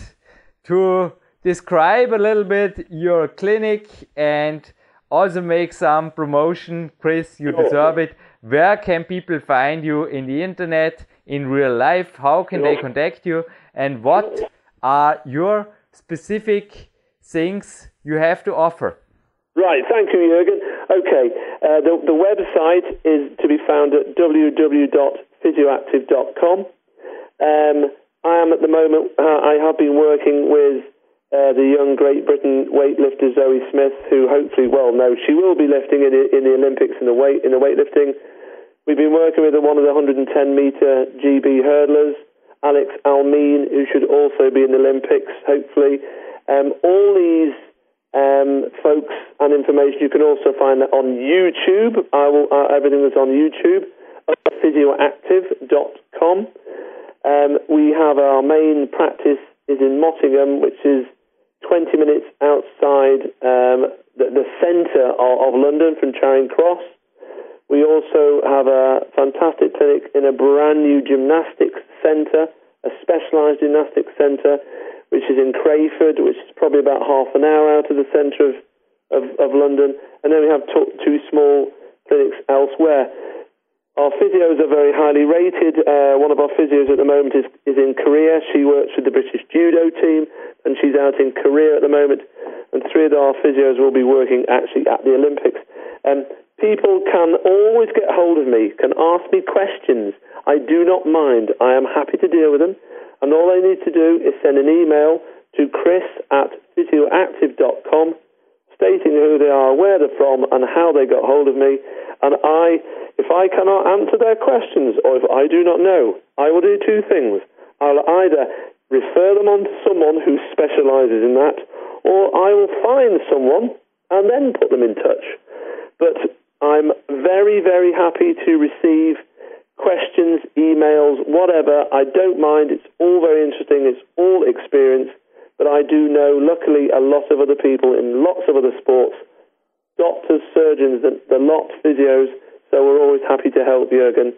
to describe a little bit your clinic and also make some promotion. Chris, you deserve it. Where can people find you in the internet, in real life? How can they contact you? And what are your specific things you have to offer? Right, thank you, Jurgen. Okay, uh, the, the website is to be found at www.physioactive.com. Um, I am at the moment, uh, I have been working with uh, the young Great Britain weightlifter Zoe Smith, who hopefully well knows she will be lifting in the, in the Olympics in the weight in the weightlifting. We've been working with one of the 110 meter GB hurdlers, Alex Al-Ameen, who should also be in the Olympics, hopefully. Um, all these um, folks and information you can also find that on YouTube. I will uh, everything is on YouTube. Physioactive.com. Um, we have our main practice is in Mottingham, which is 20 minutes outside um, the, the centre of, of London from Charing Cross. We also have a fantastic clinic in a brand new gymnastics centre, a specialised gymnastics centre, which is in Crayford, which is probably about half an hour out of the centre of, of, of London. And then we have two, small clinics elsewhere. Our physios are very highly rated. Uh, one of our physios at the moment is, is in Korea. She works with the British judo team, and she's out in Korea at the moment. And three of our physios will be working actually at the Olympics. Um, people can always get hold of me, can ask me questions. I do not mind. I am happy to deal with them. And all they need to do is send an email to chris at physioactive.com, stating who they are, where they're from, and how they got hold of me. And I, if I cannot answer their questions or if I do not know, I will do two things. I'll either refer them on to someone who specialises in that, or I will find someone and then put them in touch. But I'm very, very happy to receive questions, emails, whatever. I don't mind. It's all very interesting. It's all experience. But I do know, luckily, a lot of other people in lots of other sports doctors, surgeons, the, the lot, physios. So we're always happy to help Jurgen.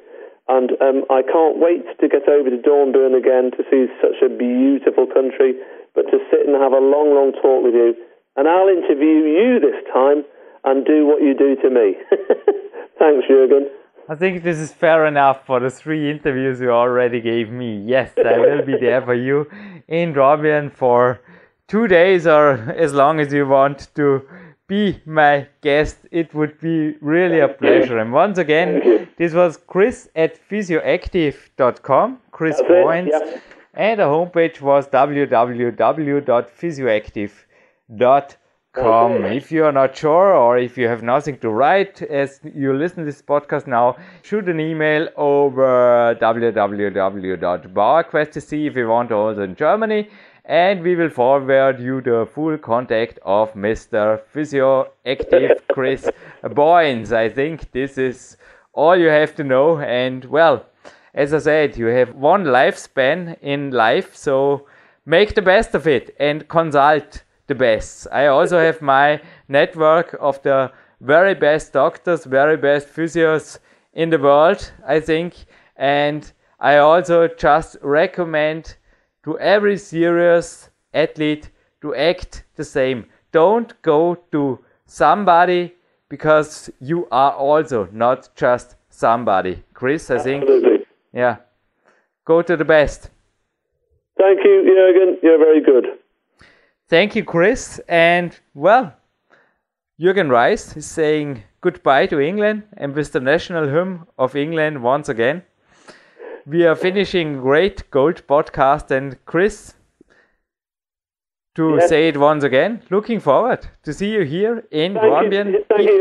And um, I can't wait to get over to Dornbirn again to see such a beautiful country, but to sit and have a long, long talk with you. And I'll interview you this time and do what you do to me. <laughs> Thanks, Jurgen. I think this is fair enough for the three interviews you already gave me. Yes, I will be there for you in Dornbirn for two days or as long as you want to be my guest. It would be really a pleasure. And once again, this was Chris at physioactive.com, Chris Boynes, yeah. and the homepage was www.physioactive.com. Okay. If you are not sure or if you have nothing to write as you listen to this podcast now, shoot an email over www.powerquest.de if you want also in Germany and we will forward you the full contact of Mr. Physioactive <laughs> Chris Boynes. I think this is all you have to know. And well, as I said, you have one lifespan in life, so make the best of it and consult the best. I also have my network of the very best doctors, very best physios in the world, I think. And I also just recommend to every serious athlete to act the same. Don't go to somebody because you are also not just somebody. Chris, I think. Absolutely. Yeah. Go to the best. Thank you, Jürgen. You're very good. Thank you, Chris. And well, Jürgen Reis is saying goodbye to England and with the national hymn of England once again. We are finishing great gold podcast and Chris to yes. say it once again looking forward to see you here in Dornbirn,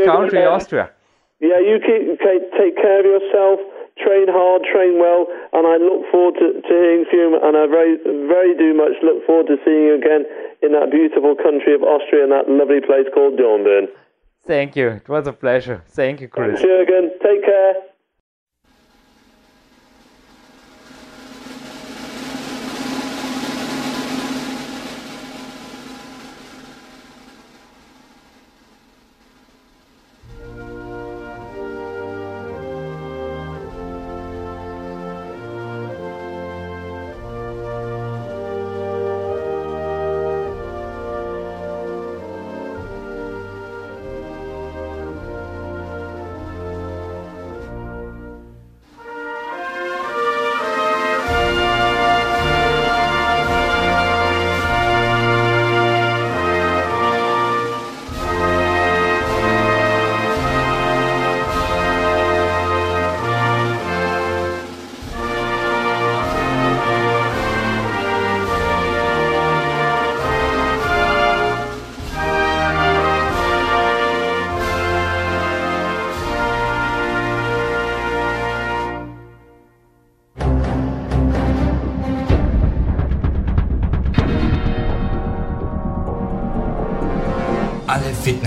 country Austria. Yeah you keep take care of yourself train hard train well and I look forward to, to hearing from you and I very very do much look forward to seeing you again in that beautiful country of Austria and that lovely place called Dornbirn. Thank you. It was a pleasure. Thank you Chris. Thanks, Jürgen take care